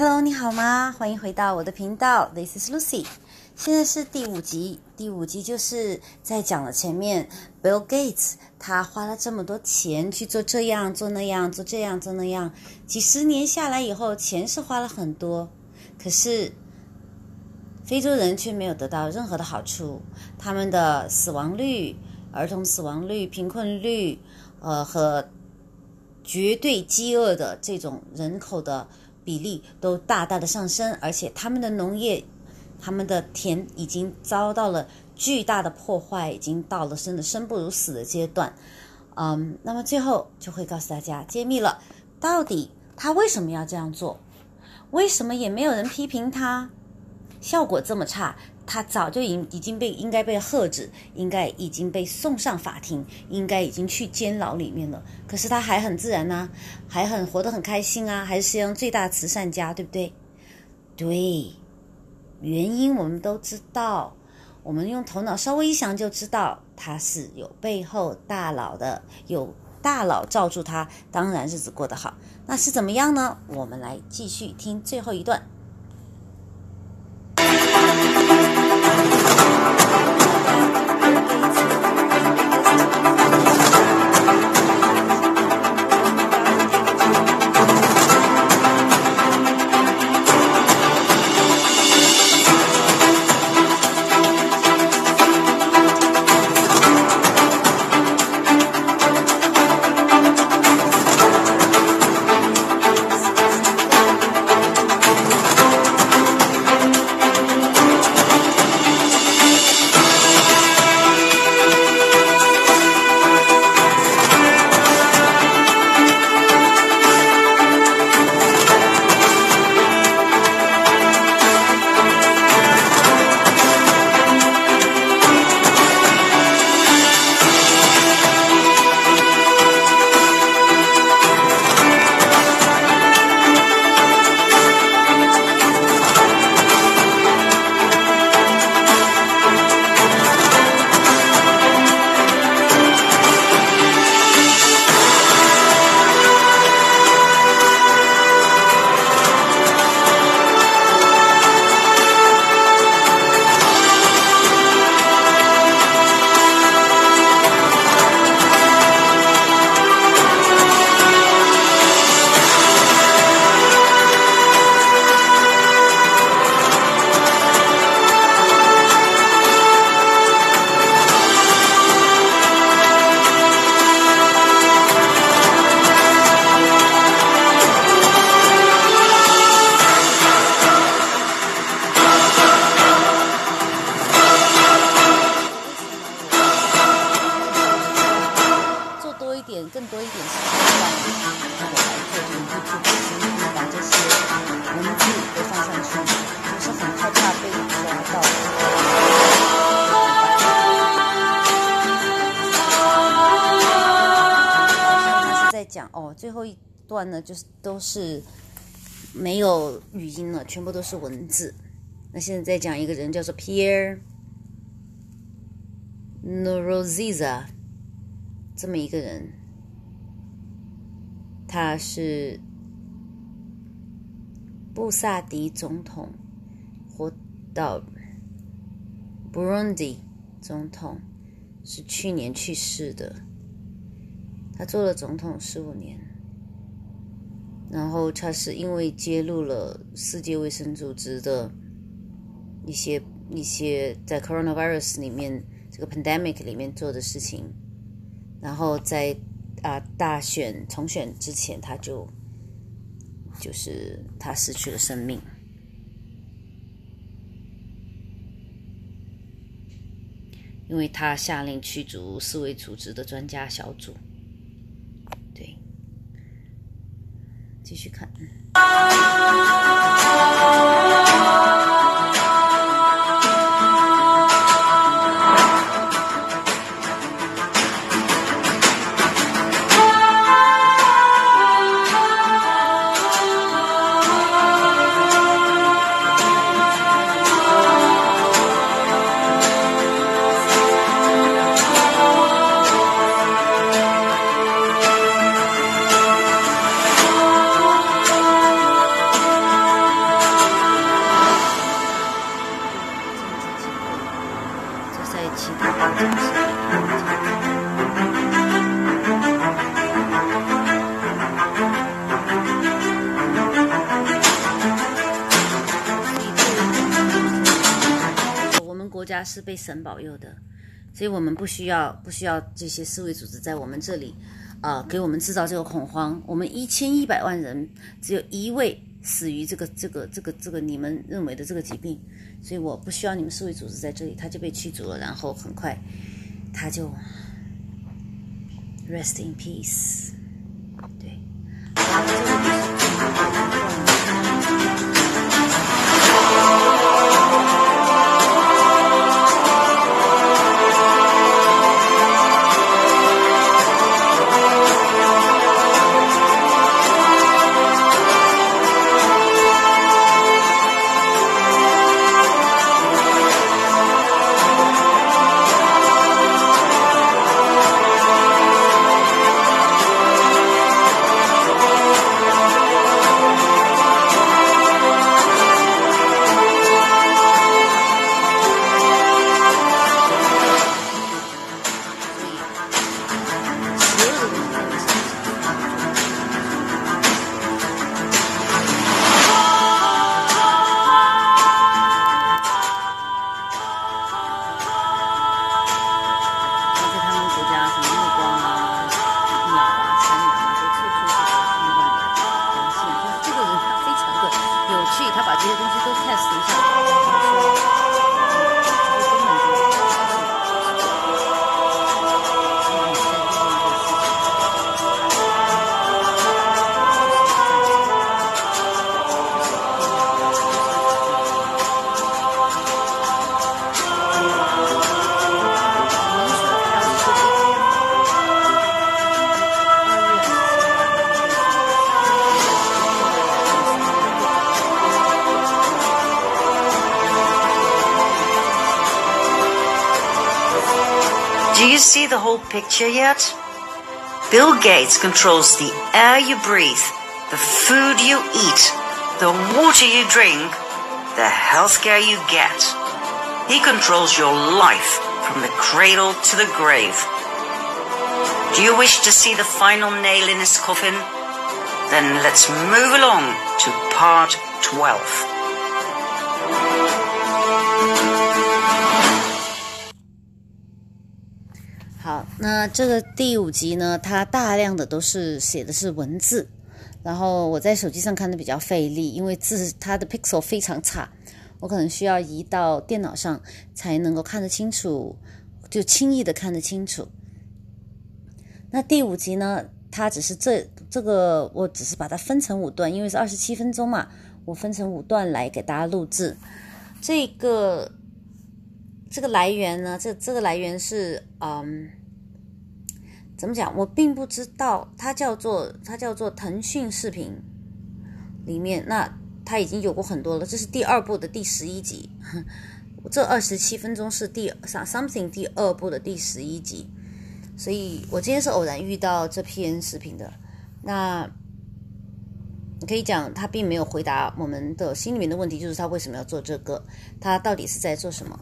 Hello，你好吗？欢迎回到我的频道，This is Lucy。现在是第五集，第五集就是在讲了前面 Bill Gates，他花了这么多钱去做这样做那样做这样做那样，几十年下来以后，钱是花了很多，可是非洲人却没有得到任何的好处，他们的死亡率、儿童死亡率、贫困率，呃和绝对饥饿的这种人口的比例都大大的上升，而且他们的农业。他们的田已经遭到了巨大的破坏，已经到了生的生不如死的阶段。嗯，那么最后就会告诉大家，揭秘了到底他为什么要这样做，为什么也没有人批评他，效果这么差，他早就已已经被应该被喝止，应该已经被送上法庭，应该已经去监牢里面了。可是他还很自然呐，还很活得很开心啊，还是世界上最大慈善家，对不对？对。原因我们都知道，我们用头脑稍微一想就知道，他是有背后大佬的，有大佬罩住他，当然日子过得好。那是怎么样呢？我们来继续听最后一段。哦最后一段呢，就是都是没有语音了，全部都是文字。那现在再讲一个人，叫做 Pierre Noroziza，这么一个人，他是布萨迪总统，活到 Burundi 总统，是去年去世的。他做了总统十五年。然后他是因为揭露了世界卫生组织的一些一些在 coronavirus 里面这个 pandemic 里面做的事情，然后在啊大选重选之前，他就就是他失去了生命，因为他下令驱逐世卫组织的专家小组。继续看。国家是被神保佑的，所以我们不需要不需要这些世卫组织在我们这里，啊，给我们制造这个恐慌。我们一千一百万人，只有一位死于这个这个这个这个你们认为的这个疾病，所以我不需要你们世卫组织在这里，他就被驱逐了，然后很快他就 rest in peace。You see the whole picture yet? Bill Gates controls the air you breathe, the food you eat, the water you drink, the healthcare you get. He controls your life from the cradle to the grave. Do you wish to see the final nail in his coffin? Then let's move along to part 12. 好，那这个第五集呢，它大量的都是写的是文字，然后我在手机上看的比较费力，因为字它的 pixel 非常差，我可能需要移到电脑上才能够看得清楚，就轻易的看得清楚。那第五集呢，它只是这这个，我只是把它分成五段，因为是二十七分钟嘛，我分成五段来给大家录制。这个这个来源呢，这这个来源是嗯。怎么讲？我并不知道，它叫做它叫做腾讯视频里面，那它已经有过很多了。这是第二部的第十一集，这二十七分钟是第 something 第二部的第十一集，所以我今天是偶然遇到这篇视频的。那你可以讲，他并没有回答我们的心里面的问题，就是他为什么要做这个，他到底是在做什么？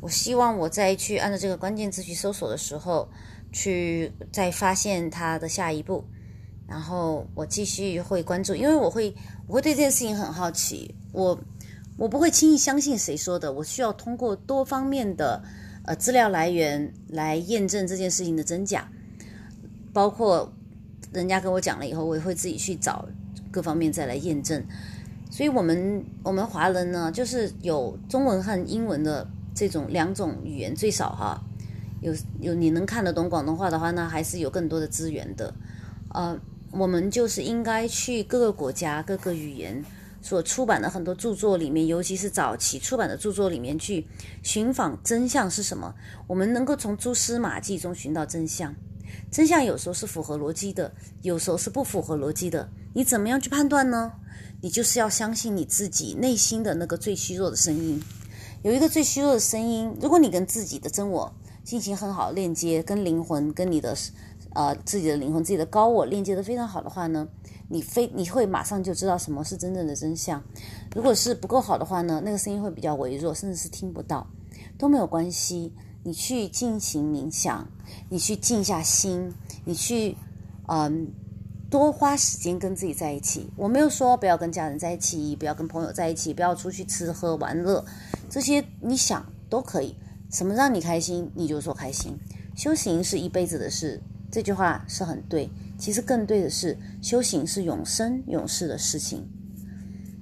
我希望我再去按照这个关键字去搜索的时候。去再发现它的下一步，然后我继续会关注，因为我会我会对这件事情很好奇，我我不会轻易相信谁说的，我需要通过多方面的呃资料来源来验证这件事情的真假，包括人家跟我讲了以后，我也会自己去找各方面再来验证。所以，我们我们华人呢，就是有中文和英文的这种两种语言最少哈。有有你能看得懂广东话的话，那还是有更多的资源的。呃，我们就是应该去各个国家、各个语言所出版的很多著作里面，尤其是早期出版的著作里面去寻访真相是什么。我们能够从蛛丝马迹中寻到真相。真相有时候是符合逻辑的，有时候是不符合逻辑的。你怎么样去判断呢？你就是要相信你自己内心的那个最虚弱的声音。有一个最虚弱的声音，如果你跟自己的真我。进行很好的链接，跟灵魂，跟你的，呃，自己的灵魂，自己的高我链接的非常好的话呢，你非你会马上就知道什么是真正的真相。如果是不够好的话呢，那个声音会比较微弱，甚至是听不到，都没有关系。你去进行冥想，你去静下心，你去，嗯，多花时间跟自己在一起。我没有说不要跟家人在一起，不要跟朋友在一起，不要出去吃喝玩乐，这些你想都可以。什么让你开心，你就说开心。修行是一辈子的事，这句话是很对。其实更对的是，修行是永生永世的事情。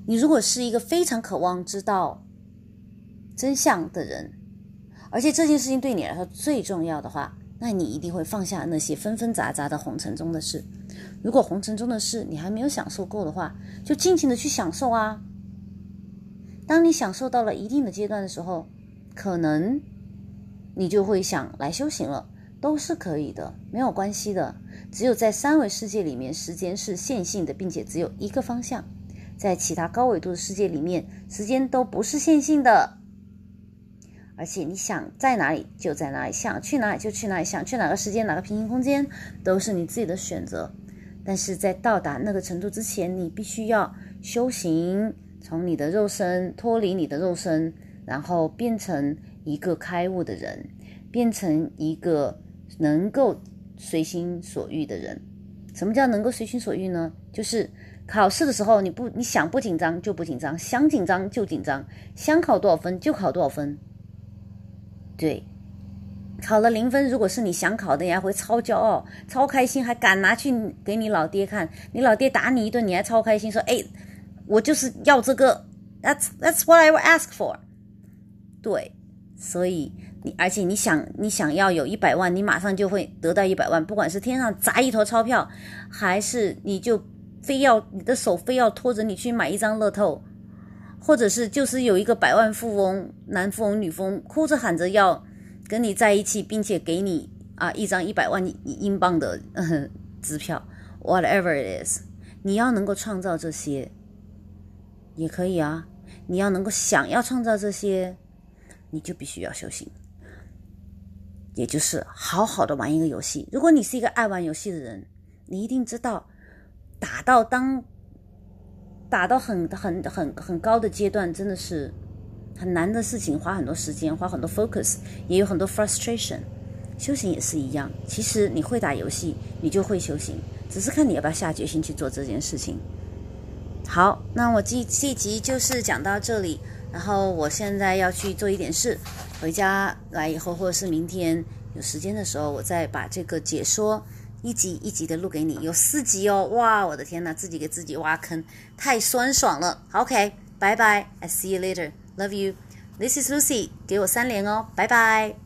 你如果是一个非常渴望知道真相的人，而且这件事情对你来说最重要的话，那你一定会放下那些纷纷杂杂的红尘中的事。如果红尘中的事你还没有享受够的话，就尽情的去享受啊。当你享受到了一定的阶段的时候，可能你就会想来修行了，都是可以的，没有关系的。只有在三维世界里面，时间是线性的，并且只有一个方向；在其他高维度的世界里面，时间都不是线性的。而且你想在哪里就在哪里，想去哪里就去哪里，想去哪个时间、哪个平行空间，都是你自己的选择。但是在到达那个程度之前，你必须要修行，从你的肉身脱离你的肉身，然后变成一个开悟的人，变成一个能够随心所欲的人。什么叫能够随心所欲呢？就是考试的时候，你不你想不紧张就不紧张，想紧张就紧张，想考多少分就考多少分。对，考了零分，如果是你想考的，你还会超骄傲、超开心，还敢拿去给你老爹看。你老爹打你一顿，你还超开心，说：“哎，我就是要这个，That's That's what I will ask for。”对，所以你而且你想你想要有一百万，你马上就会得到一百万，不管是天上砸一坨钞票，还是你就非要你的手非要拖着你去买一张乐透。或者是就是有一个百万富翁，男富翁、女富翁，哭着喊着要跟你在一起，并且给你啊一张一百万英镑的支票，whatever it is，你要能够创造这些，也可以啊。你要能够想要创造这些，你就必须要修行，也就是好好的玩一个游戏。如果你是一个爱玩游戏的人，你一定知道打到当。打到很很很很高的阶段，真的是很难的事情，花很多时间，花很多 focus，也有很多 frustration。修行也是一样，其实你会打游戏，你就会修行，只是看你要不要下决心去做这件事情。好，那我这这集就是讲到这里，然后我现在要去做一点事，回家来以后，或者是明天有时间的时候，我再把这个解说。一集一集的录给你，有四集哦！哇，我的天哪，自己给自己挖坑，太酸爽了。OK，拜拜，I see you later Love you，this is Lucy，给我三连哦，拜拜。